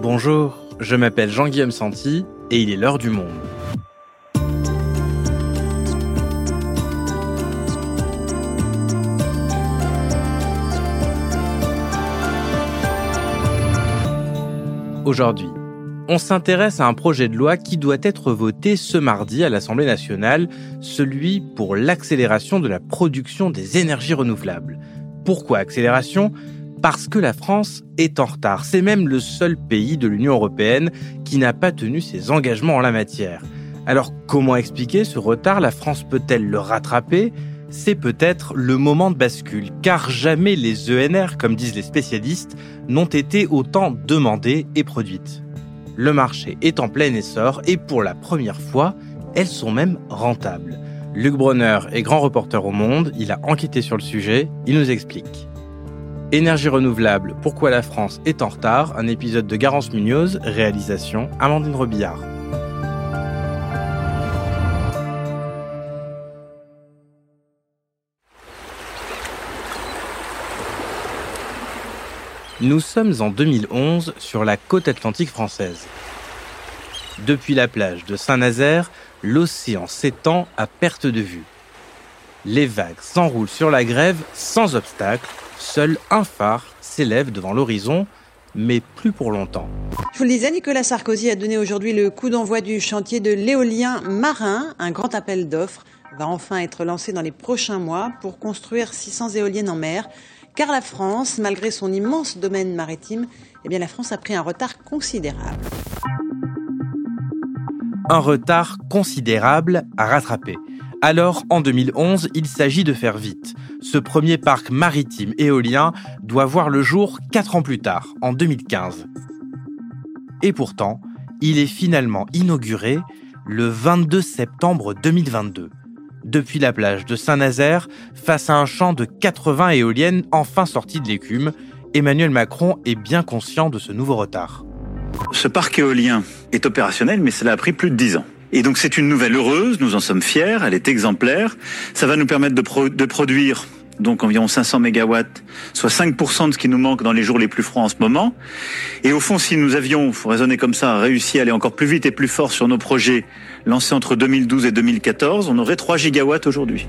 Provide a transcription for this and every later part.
Bonjour, je m'appelle Jean-Guillaume Santi et il est l'heure du monde. Aujourd'hui, on s'intéresse à un projet de loi qui doit être voté ce mardi à l'Assemblée nationale, celui pour l'accélération de la production des énergies renouvelables. Pourquoi accélération? Parce que la France est en retard. C'est même le seul pays de l'Union européenne qui n'a pas tenu ses engagements en la matière. Alors comment expliquer ce retard? La France peut-elle le rattraper? C'est peut-être le moment de bascule, car jamais les ENR, comme disent les spécialistes, n'ont été autant demandées et produites. Le marché est en plein essor et pour la première fois, elles sont même rentables. Luc Bronner est grand reporter au Monde, il a enquêté sur le sujet, il nous explique. Énergie renouvelable, pourquoi la France est en retard, un épisode de Garance Munoz, réalisation Amandine Robillard. Nous sommes en 2011 sur la côte atlantique française. Depuis la plage de Saint-Nazaire, l'océan s'étend à perte de vue. Les vagues s'enroulent sur la grève sans obstacle Seul un phare s'élève devant l'horizon, mais plus pour longtemps. Je vous le disais, Nicolas Sarkozy a donné aujourd'hui le coup d'envoi du chantier de l'éolien marin. Un grand appel d'offres va enfin être lancé dans les prochains mois pour construire 600 éoliennes en mer. Car la France, malgré son immense domaine maritime, eh bien la France a pris un retard considérable. Un retard considérable à rattraper. Alors, en 2011, il s'agit de faire vite. Ce premier parc maritime éolien doit voir le jour 4 ans plus tard, en 2015. Et pourtant, il est finalement inauguré le 22 septembre 2022, depuis la plage de Saint-Nazaire, face à un champ de 80 éoliennes enfin sorties de l'écume. Emmanuel Macron est bien conscient de ce nouveau retard. Ce parc éolien est opérationnel, mais cela a pris plus de 10 ans. Et donc c'est une nouvelle heureuse, nous en sommes fiers, elle est exemplaire. Ça va nous permettre de, produire donc environ 500 mégawatts, soit 5% de ce qui nous manque dans les jours les plus froids en ce moment. Et au fond, si nous avions, faut raisonner comme ça, réussi à aller encore plus vite et plus fort sur nos projets lancés entre 2012 et 2014, on aurait 3 gigawatts aujourd'hui.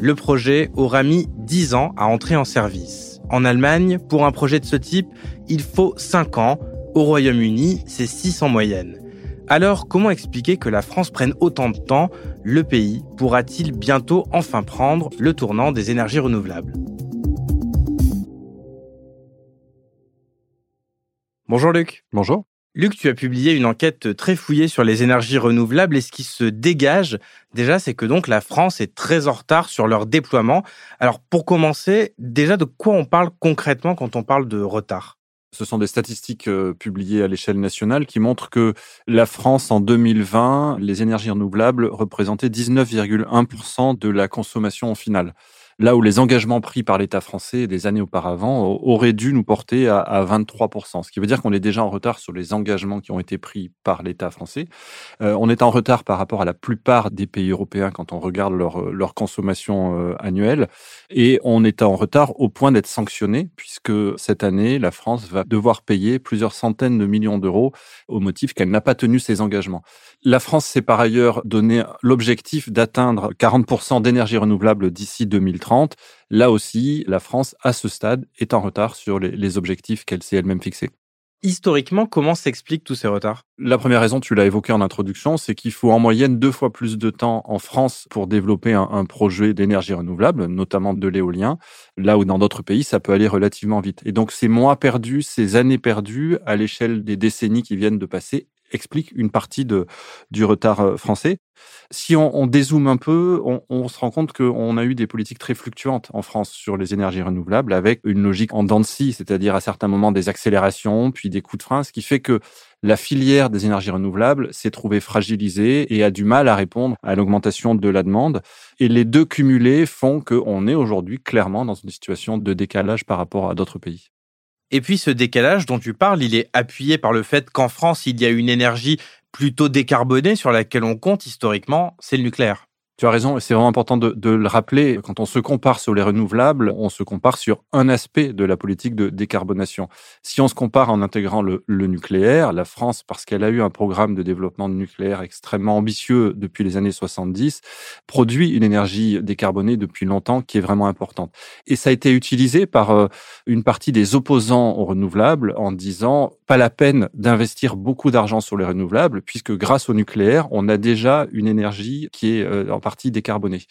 Le projet aura mis 10 ans à entrer en service. En Allemagne, pour un projet de ce type, il faut 5 ans. Au Royaume-Uni, c'est 6 en moyenne. Alors, comment expliquer que la France prenne autant de temps? Le pays pourra-t-il bientôt enfin prendre le tournant des énergies renouvelables? Bonjour Luc. Bonjour. Luc, tu as publié une enquête très fouillée sur les énergies renouvelables et ce qui se dégage déjà, c'est que donc la France est très en retard sur leur déploiement. Alors pour commencer, déjà de quoi on parle concrètement quand on parle de retard? Ce sont des statistiques euh, publiées à l'échelle nationale qui montrent que la France, en 2020, les énergies renouvelables représentaient 19,1% de la consommation finale là où les engagements pris par l'État français des années auparavant auraient dû nous porter à, 23%, ce qui veut dire qu'on est déjà en retard sur les engagements qui ont été pris par l'État français. Euh, on est en retard par rapport à la plupart des pays européens quand on regarde leur, leur consommation euh, annuelle, et on est en retard au point d'être sanctionné, puisque cette année, la France va devoir payer plusieurs centaines de millions d'euros au motif qu'elle n'a pas tenu ses engagements. La France s'est par ailleurs donné l'objectif d'atteindre 40% d'énergie renouvelable d'ici 2030. Là aussi, la France, à ce stade, est en retard sur les, objectifs qu'elle s'est elle-même fixés. Historiquement, comment s'expliquent tous ces retards? La première raison, tu l'as évoqué en introduction, c'est qu'il faut en moyenne deux fois plus de temps en France pour développer un, un projet d'énergie renouvelable, notamment de l'éolien, là où dans d'autres pays, ça peut aller relativement vite. Et donc ces mois perdus, ces années perdues à l'échelle des décennies qui viennent de passer explique une partie de, du retard euh, français. Si on, on dézoome un peu, on, on se rend compte qu'on a eu des politiques très fluctuantes en France sur les énergies renouvelables, avec une logique en dents c'est-à-dire à certains moments des accélérations, puis des coups de frein, ce qui fait que la filière des énergies renouvelables s'est trouvée fragilisée et a du mal à répondre à l'augmentation de la demande. Et les deux cumulés font qu'on est aujourd'hui clairement dans une situation de décalage par rapport à d'autres pays. Et puis ce décalage dont tu parles, il est appuyé par le fait qu'en France, il y a une énergie plutôt décarbonée sur laquelle on compte historiquement, c'est le nucléaire. Tu as raison, c'est vraiment important de, de, le rappeler. Quand on se compare sur les renouvelables, on se compare sur un aspect de la politique de décarbonation. Si on se compare en intégrant le, le nucléaire, la France, parce qu'elle a eu un programme de développement de nucléaire extrêmement ambitieux depuis les années 70, produit une énergie décarbonée depuis longtemps qui est vraiment importante. Et ça a été utilisé par euh, une partie des opposants aux renouvelables en disant pas la peine d'investir beaucoup d'argent sur les renouvelables puisque grâce au nucléaire, on a déjà une énergie qui est euh, en partie décarbonée.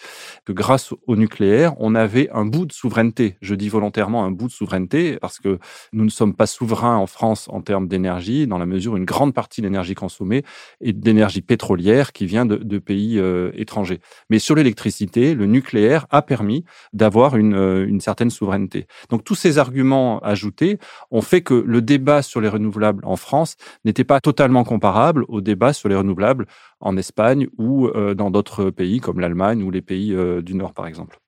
Que grâce au nucléaire, on avait un bout de souveraineté. Je dis volontairement un bout de souveraineté parce que nous ne sommes pas souverains en France en termes d'énergie dans la mesure où une grande partie de l'énergie consommée est d'énergie pétrolière qui vient de, de pays euh, étrangers. Mais sur l'électricité, le nucléaire a permis d'avoir une, euh, une certaine souveraineté. Donc tous ces arguments ajoutés ont fait que le débat sur les renouvelables en France n'était pas totalement comparable au débat sur les renouvelables en Espagne ou euh, dans d'autres pays comme l'Allemagne ou les pays euh, du Nord, par exemple.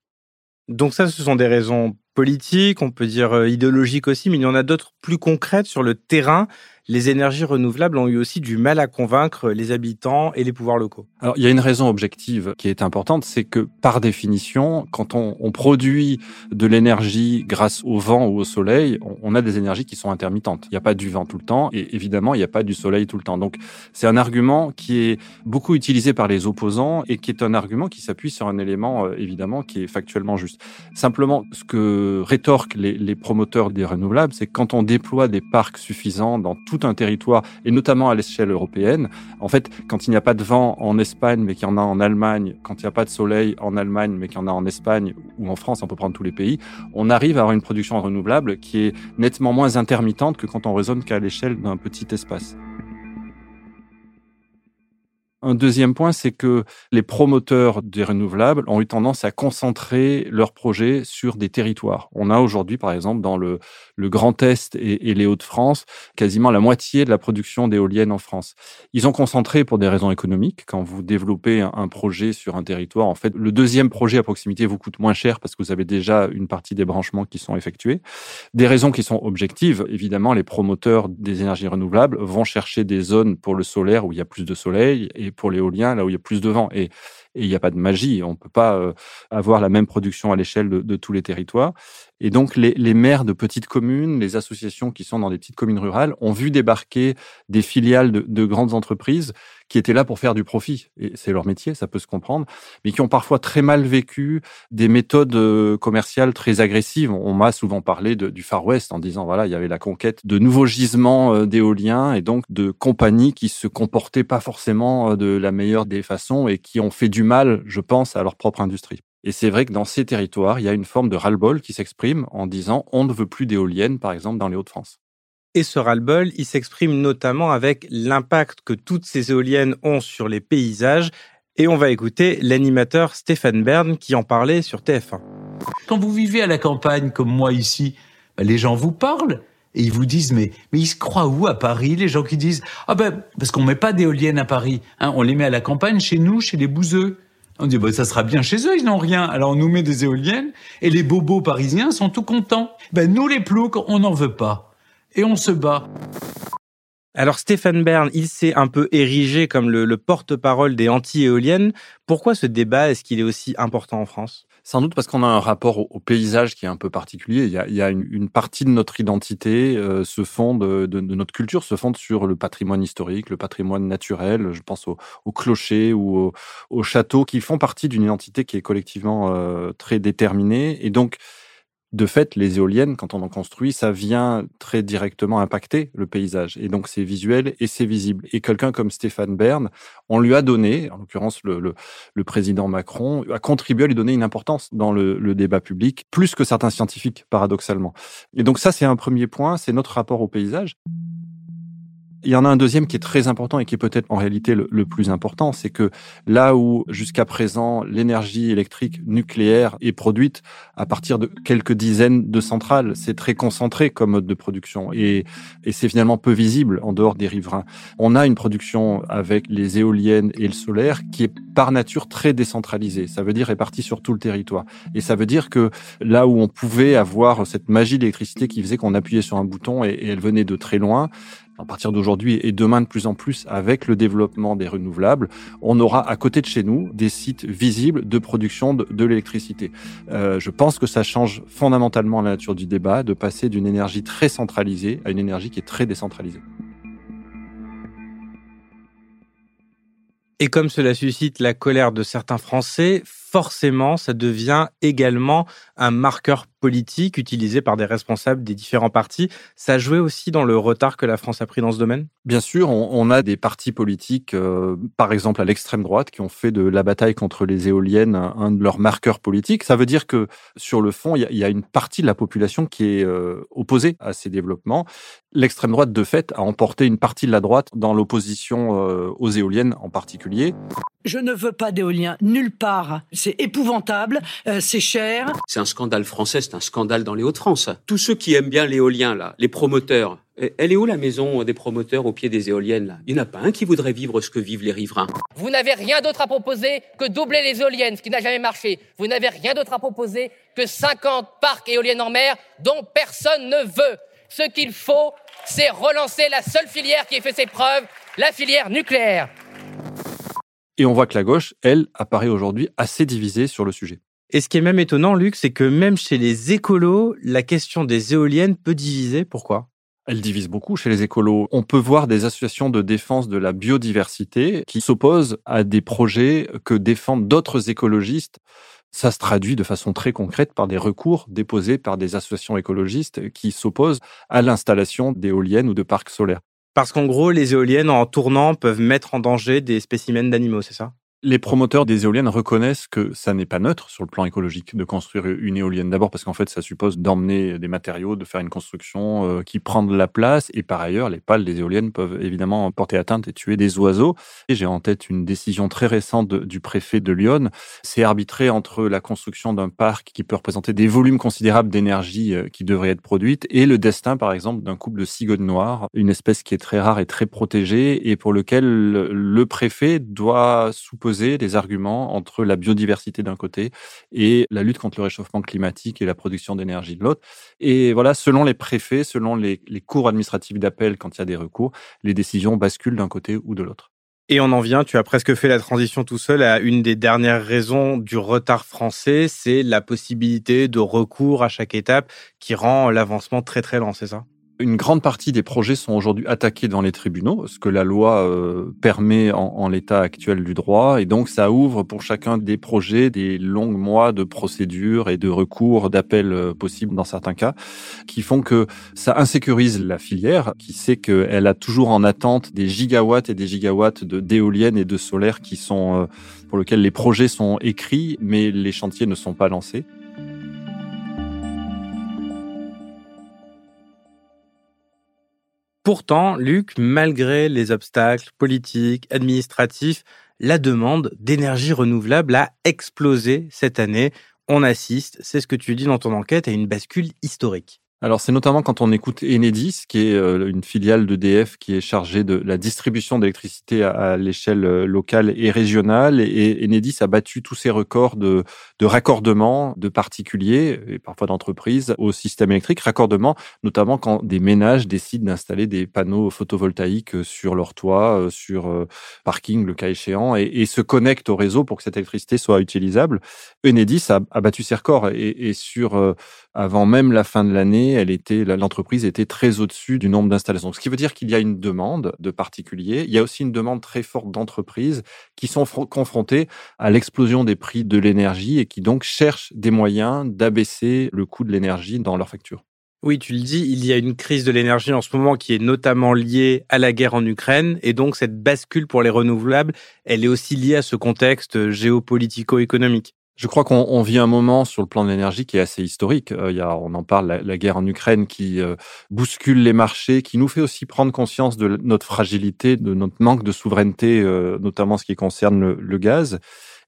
Donc ça, ce sont des raisons politiques, on peut dire euh, idéologiques aussi, mais il y en a d'autres plus concrètes sur le terrain les énergies renouvelables ont eu aussi du mal à convaincre les habitants et les pouvoirs locaux. Alors, il y a une raison objective qui est importante, c'est que par définition, quand on, produit de l'énergie grâce au vent ou au soleil, on, a des énergies qui sont intermittentes. Il n'y a pas du vent tout le temps et évidemment, il n'y a pas du soleil tout le temps. Donc, c'est un argument qui est beaucoup utilisé par les opposants et qui est un argument qui s'appuie sur un élément, euh, évidemment, qui est factuellement juste. Simplement, ce que rétorquent les, promoteurs des renouvelables, c'est quand on déploie des parcs suffisants dans tout un territoire, et notamment à l'échelle européenne. En fait, quand il n'y a pas de vent en Espagne, mais qu'il y en a en Allemagne, quand il n'y a pas de soleil en Allemagne, mais qu'il y en a en Espagne ou en France, on peut prendre tous les pays, on arrive à avoir une production renouvelable qui est nettement moins intermittente que quand on raisonne qu'à l'échelle d'un petit espace. Un deuxième point, c'est que les promoteurs des renouvelables ont eu tendance à concentrer leurs projets sur des territoires. On a aujourd'hui, par exemple, dans le, Grand Est et, les Hauts-de-France, quasiment la moitié de la production d'éoliennes en France. Ils ont concentré pour des raisons économiques. Quand vous développez un, un, projet sur un territoire, en fait, le deuxième projet à proximité vous coûte moins cher parce que vous avez déjà une partie des branchements qui sont effectués. Des raisons qui sont objectives. Évidemment, les promoteurs des énergies renouvelables vont chercher des zones pour le solaire où il y a plus de soleil pour l'éolien là où il y a plus de vent. Et il n'y a pas de magie. On ne peut pas euh, avoir la même production à l'échelle de, de, tous les territoires. Et donc, les, les, maires de petites communes, les associations qui sont dans des petites communes rurales ont vu débarquer des filiales de, de grandes entreprises qui étaient là pour faire du profit. Et c'est leur métier, ça peut se comprendre, mais qui ont parfois très mal vécu des méthodes euh, commerciales très agressives. On m'a souvent parlé du Far West en disant, voilà, il y avait la conquête de nouveaux gisements euh, d'éoliens et donc de compagnies qui se comportaient pas forcément de la meilleure des façons et qui ont fait du mal, je pense, à leur propre industrie. Et c'est vrai que dans ces territoires, il y a une forme de ras-le-bol qui s'exprime en disant on ne veut plus d'éoliennes, par exemple, dans les Hauts-de-France. Et ce ras-le-bol, il s'exprime notamment avec l'impact que toutes ces éoliennes ont sur les paysages. Et on va écouter l'animateur Stéphane Bern qui en parlait sur TF1. Quand vous vivez à la campagne comme moi ici, bah, les gens vous parlent et ils vous disent mais mais ils se croient où à Paris? Les gens qui disent ah ben parce qu'on met pas d'éoliennes à Paris hein, on les met à la campagne chez nous chez les bouseux on dit, bah, ça sera bien chez eux, ils n'ont rien. Alors on nous met des éoliennes et les bobos parisiens sont tout contents. Ben, nous, les ploucs, on n'en veut pas. Et on se bat. Alors Stéphane Bern, il s'est un peu érigé comme le, le porte-parole des anti-éoliennes. Pourquoi ce débat? Est-ce qu'il est aussi important en France? Sans doute parce qu'on a un rapport au, paysage qui est un peu particulier. Il y a, une, partie de notre identité euh, se fonde, de, notre culture se fonde sur le patrimoine historique, le patrimoine naturel. Je pense au, au clocher ou au, au, château qui font partie d'une identité qui est collectivement euh, très déterminée. Et donc, de fait, les éoliennes, quand on en construit, ça vient très directement impacter le paysage. Et donc, c'est visuel et c'est visible. Et quelqu'un comme Stéphane Bern, on lui a donné, en l'occurrence le, président Macron, a contribué à lui donner une importance dans le, débat public, plus que certains scientifiques, paradoxalement. Et donc, ça, c'est un premier point, c'est notre rapport au paysage. Il y en a un deuxième qui est très important et qui est peut-être en réalité le, plus important, c'est que là où jusqu'à présent l'énergie électrique nucléaire est produite à partir de quelques dizaines de centrales, c'est très concentré comme mode de production et, et c'est finalement peu visible en dehors des riverains. On a une production avec les éoliennes et le solaire qui est par nature très décentralisée. Ça veut dire répartie sur tout le territoire. Et ça veut dire que là où on pouvait avoir cette magie d'électricité qui faisait qu'on appuyait sur un bouton et elle venait de très loin, à partir d'aujourd'hui et demain de plus en plus avec le développement des renouvelables, on aura à côté de chez nous des sites visibles de production de, l'électricité. Euh, je pense que ça change fondamentalement la nature du débat de passer d'une énergie très centralisée à une énergie qui est très décentralisée. Et comme cela suscite la colère de certains Français, forcément, ça devient également un marqueur politique utilisé par des responsables des différents partis. Ça a joué aussi dans le retard que la France a pris dans ce domaine? Bien sûr, on, a des partis politiques, euh, par exemple à l'extrême droite, qui ont fait de la bataille contre les éoliennes un, de leurs marqueurs politiques. Ça veut dire que sur le fond, il y, a une partie de la population qui est euh, opposée à ces développements. L'extrême droite, de fait, a emporté une partie de la droite dans l'opposition euh, aux éoliennes en particulier. Je ne veux pas d'éolien nulle part. C'est épouvantable, euh, c'est cher. C'est un scandale français, c'est un scandale dans les Hauts-de-France. Tous ceux qui aiment bien l'éolien, là, les promoteurs, eh, elle est où la maison des promoteurs au pied des éoliennes là? Il n'y en a pas un qui voudrait vivre ce que vivent les riverains. Vous n'avez rien d'autre à proposer que doubler les éoliennes, ce qui n'a jamais marché. Vous n'avez rien d'autre à proposer que 50 parcs éoliennes en mer dont personne ne veut. Ce qu'il faut, c'est relancer la seule filière qui ait fait ses preuves, la filière nucléaire. Et on voit que la gauche, elle, apparaît aujourd'hui assez divisée sur le sujet. Et ce qui est même étonnant, Luc, c'est que même chez les écolos, la question des éoliennes peut diviser. Pourquoi? Elle divise beaucoup chez les écolos. On peut voir des associations de défense de la biodiversité qui s'opposent à des projets que défendent d'autres écologistes. Ça se traduit de façon très concrète par des recours déposés par des associations écologistes qui s'opposent à l'installation d'éoliennes ou de parcs solaires. Parce qu'en gros, les éoliennes, en tournant, peuvent mettre en danger des spécimens d'animaux, c'est ça? Les promoteurs des éoliennes reconnaissent que ça n'est pas neutre sur le plan écologique de construire une éolienne. D'abord parce qu'en fait, ça suppose d'emmener des matériaux, de faire une construction euh, qui prend de la place. Et par ailleurs, les pales des éoliennes peuvent évidemment porter atteinte et tuer des oiseaux. Et j'ai en tête une décision très récente du préfet de Lyon. C'est arbitrer entre la construction d'un parc qui peut représenter des volumes considérables d'énergie euh, qui devraient être produites et le destin, par exemple, d'un couple de cigognes noires, une espèce qui est très rare et très protégée et pour lequel le préfet doit souposer des arguments entre la biodiversité d'un côté et la lutte contre le réchauffement climatique et la production d'énergie de l'autre. Et voilà, selon les préfets, selon les, les cours administratifs d'appel quand il y a des recours, les décisions basculent d'un côté ou de l'autre. Et on en vient, tu as presque fait la transition tout seul à une des dernières raisons du retard français, c'est la possibilité de recours à chaque étape qui rend l'avancement très très lent, c'est ça? Une grande partie des projets sont aujourd'hui attaqués dans les tribunaux, ce que la loi euh, permet en, en l'état actuel du droit. Et donc, ça ouvre pour chacun des projets des longs mois de procédures et de recours, d'appels euh, possibles dans certains cas, qui font que ça insécurise la filière, qui sait qu'elle a toujours en attente des gigawatts et des gigawatts de d'éoliennes et de solaire qui sont euh, pour lesquels les projets sont écrits, mais les chantiers ne sont pas lancés. Pourtant, Luc, malgré les obstacles politiques, administratifs, la demande d'énergie renouvelable a explosé cette année. On assiste, c'est ce que tu dis dans ton enquête, à une bascule historique. Alors c'est notamment quand on écoute Enedis, qui est euh, une filiale d'EDF qui est chargée de la distribution d'électricité à, l'échelle euh, locale et régionale. Et Enedis a battu tous ses records de, de raccordement de particuliers et parfois d'entreprises au système électrique. Raccordement notamment quand des ménages décident d'installer des panneaux photovoltaïques sur leur toit, euh, sur parking le cas échéant, et, se connectent au réseau pour que cette électricité soit utilisable. Enedis a, battu ses records et sur avant même la fin de l'année, elle était, l'entreprise était très au-dessus du nombre d'installations. Ce qui veut dire qu'il y a une demande de particuliers. Il y a aussi une demande très forte d'entreprises qui sont confrontées à l'explosion des prix de l'énergie et qui donc cherchent des moyens d'abaisser le coût de l'énergie dans leurs factures. Oui, tu le dis, il y a une crise de l'énergie en ce moment qui est notamment liée à la guerre en Ukraine et donc cette bascule pour les renouvelables, elle est aussi liée à ce contexte géopolitico-économique. Je crois qu'on vit un moment sur le plan de l'énergie qui est assez historique. Euh, il y a, on en parle, la, guerre en Ukraine qui euh, bouscule les marchés, qui nous fait aussi prendre conscience de notre fragilité, de notre manque de souveraineté, euh, notamment ce qui concerne le, le gaz.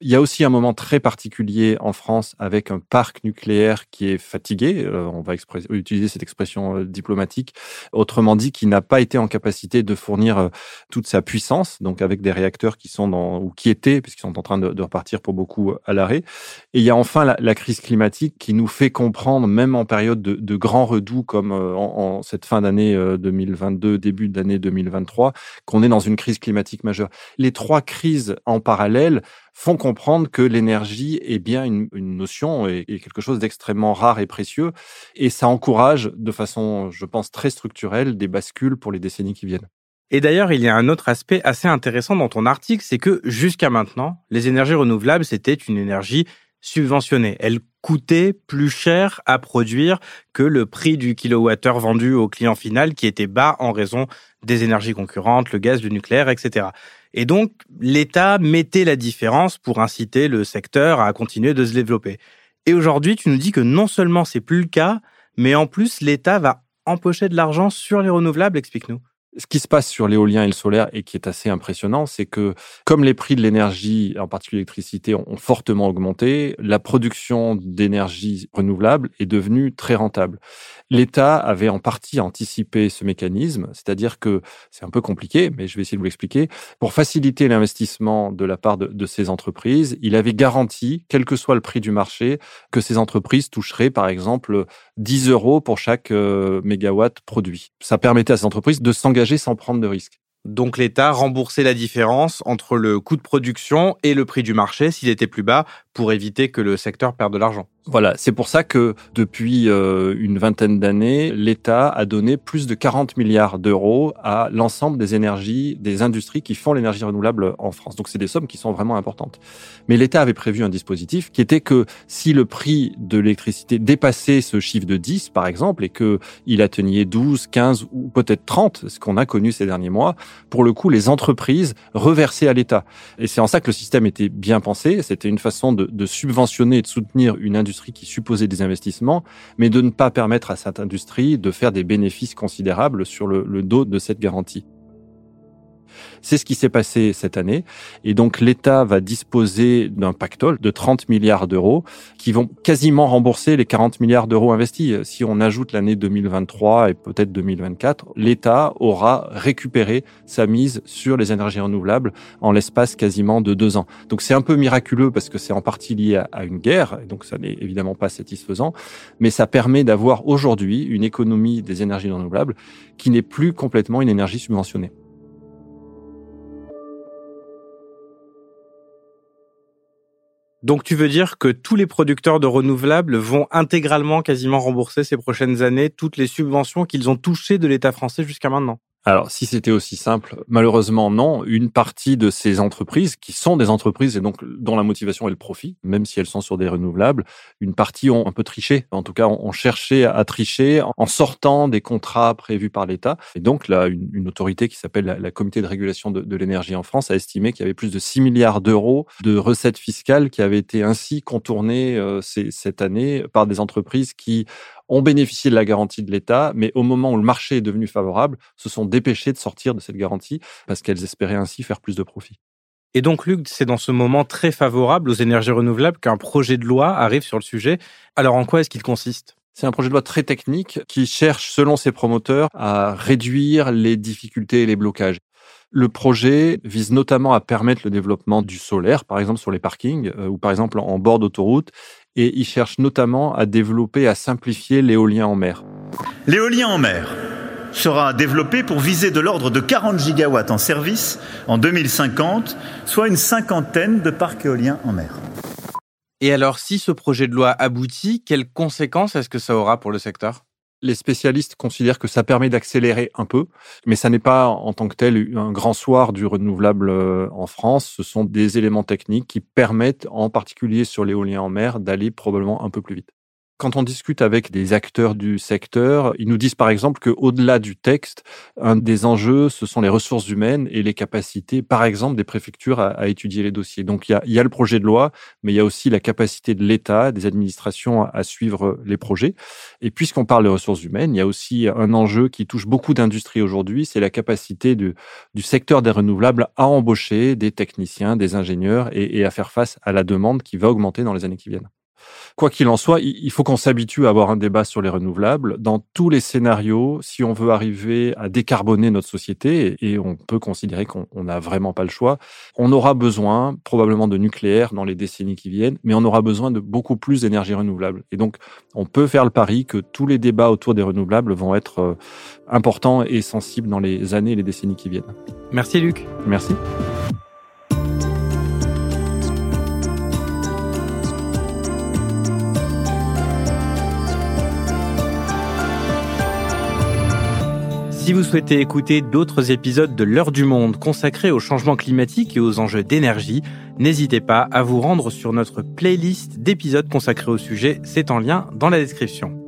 Il y a aussi un moment très particulier en France avec un parc nucléaire qui est fatigué, euh, on va utiliser cette expression euh, diplomatique, autrement dit qui n'a pas été en capacité de fournir euh, toute sa puissance, donc avec des réacteurs qui sont dans, ou qui étaient, puisqu'ils sont en train de, repartir pour beaucoup à l'arrêt. Et il y a enfin la, crise climatique qui nous fait comprendre, même en période de, de grands redoux comme en, en cette fin d'année 2022, début d'année 2023, qu'on est dans une crise climatique majeure. Les trois crises en parallèle font comprendre que l'énergie est bien une, notion et, quelque chose d'extrêmement rare et précieux. Et ça encourage de façon, je pense, très structurelle des bascules pour les décennies qui viennent. Et d'ailleurs, il y a un autre aspect assez intéressant dans ton article, c'est que jusqu'à maintenant, les énergies renouvelables, c'était une énergie subventionnée. Elle coûtait plus cher à produire que le prix du kilowattheure vendu au client final qui était bas en raison des énergies concurrentes, le gaz, le nucléaire, etc. Et donc, l'État mettait la différence pour inciter le secteur à continuer de se développer. Et aujourd'hui, tu nous dis que non seulement c'est plus le cas, mais en plus, l'État va empocher de l'argent sur les renouvelables. Explique-nous. Ce qui se passe sur l'éolien et le solaire et qui est assez impressionnant, c'est que comme les prix de l'énergie, en particulier l'électricité, ont fortement augmenté, la production d'énergie renouvelable est devenue très rentable. L'État avait en partie anticipé ce mécanisme, c'est-à-dire que c'est un peu compliqué, mais je vais essayer de vous l'expliquer. Pour faciliter l'investissement de la part de, ces entreprises, il avait garanti, quel que soit le prix du marché, que ces entreprises toucheraient par exemple 10 euros pour chaque euh, mégawatt produit. Ça permettait à ces entreprises de s'engager sans prendre de risques. Donc l'État remboursait la différence entre le coût de production et le prix du marché s'il était plus bas pour éviter que le secteur perde de l'argent. Voilà, c'est pour ça que depuis euh, une vingtaine d'années, l'État a donné plus de 40 milliards d'euros à l'ensemble des énergies, des industries qui font l'énergie renouvelable en France. Donc c'est des sommes qui sont vraiment importantes. Mais l'État avait prévu un dispositif qui était que si le prix de l'électricité dépassait ce chiffre de 10, par exemple, et que il atteignait 12, 15 ou peut-être 30, ce qu'on a connu ces derniers mois, pour le coup, les entreprises reversaient à l'État. Et c'est en ça que le système était bien pensé. C'était une façon de, de subventionner et de soutenir une industrie qui supposait des investissements, mais de ne pas permettre à cette industrie de faire des bénéfices considérables sur le dos de cette garantie. C'est ce qui s'est passé cette année. Et donc, l'État va disposer d'un pactole de 30 milliards d'euros qui vont quasiment rembourser les 40 milliards d'euros investis. Si on ajoute l'année 2023 et peut-être 2024, l'État aura récupéré sa mise sur les énergies renouvelables en l'espace quasiment de deux ans. Donc, c'est un peu miraculeux parce que c'est en partie lié à une guerre. Donc, ça n'est évidemment pas satisfaisant. Mais ça permet d'avoir aujourd'hui une économie des énergies renouvelables qui n'est plus complètement une énergie subventionnée. Donc tu veux dire que tous les producteurs de renouvelables vont intégralement quasiment rembourser ces prochaines années toutes les subventions qu'ils ont touchées de l'État français jusqu'à maintenant? Alors, si c'était aussi simple, malheureusement non. Une partie de ces entreprises, qui sont des entreprises et donc dont la motivation est le profit, même si elles sont sur des renouvelables, une partie ont un peu triché. En tout cas, ont cherché à tricher en sortant des contrats prévus par l'État. Et donc, là, une, autorité qui s'appelle la, Comité de régulation de, l'énergie en France a estimé qu'il y avait plus de 6 milliards d'euros de recettes fiscales qui avaient été ainsi contournées euh, cette année par des entreprises qui ont bénéficié de la garantie de l'État, mais au moment où le marché est devenu favorable, se sont dépêchés de sortir de cette garantie parce qu'elles espéraient ainsi faire plus de profit. Et donc, Luc, c'est dans ce moment très favorable aux énergies renouvelables qu'un projet de loi arrive sur le sujet. Alors, en quoi est-ce qu'il consiste? C'est un projet de loi très technique qui cherche, selon ses promoteurs, à réduire les difficultés et les blocages. Le projet vise notamment à permettre le développement du solaire, par exemple sur les parkings euh, ou par exemple en bord d'autoroute, et il cherche notamment à développer, à simplifier l'éolien en mer. L'éolien en mer sera développé pour viser de l'ordre de 40 gigawatts en service en 2050, soit une cinquantaine de parcs éoliens en mer. Et alors, si ce projet de loi aboutit, quelles conséquences est-ce que ça aura pour le secteur? Les spécialistes considèrent que ça permet d'accélérer un peu, mais ça n'est pas en tant que tel un grand soir du renouvelable euh, en France. Ce sont des éléments techniques qui permettent, en particulier sur l'éolien en mer, d'aller probablement un peu plus vite. Quand on discute avec des acteurs du secteur, ils nous disent par exemple qu'au-delà du texte, un des enjeux, ce sont les ressources humaines et les capacités, par exemple, des préfectures à, étudier les dossiers. Donc il y, a, le projet de loi, mais il y a aussi la capacité de l'État, des administrations à, suivre les projets. Et puisqu'on parle de ressources humaines, il y a aussi un enjeu qui touche beaucoup d'industries aujourd'hui, c'est la capacité du, secteur des renouvelables à embaucher des techniciens, des ingénieurs et à faire face à la demande qui va augmenter dans les années qui viennent. Quoi qu'il en soit, il faut qu'on s'habitue à avoir un débat sur les renouvelables. Dans tous les scénarios, si on veut arriver à décarboner notre société, et on peut considérer qu'on n'a vraiment pas le choix, on aura besoin probablement de nucléaire dans les décennies qui viennent, mais on aura besoin de beaucoup plus d'énergie renouvelable. Et donc, on peut faire le pari que tous les débats autour des renouvelables vont être euh, importants et sensibles dans les années et les décennies qui viennent. Merci Luc. Merci. Si vous souhaitez écouter d'autres épisodes de L'heure du monde consacrés au changement climatique et aux enjeux d'énergie, n'hésitez pas à vous rendre sur notre playlist d'épisodes consacrés au sujet, c'est en lien dans la description.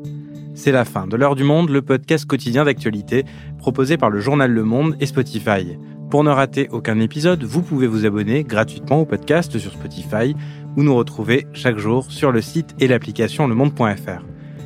C'est la fin de L'heure du monde, le podcast quotidien d'actualité proposé par le journal Le Monde et Spotify. Pour ne rater aucun épisode, vous pouvez vous abonner gratuitement au podcast sur Spotify ou nous retrouver chaque jour sur le site et l'application lemonde.fr.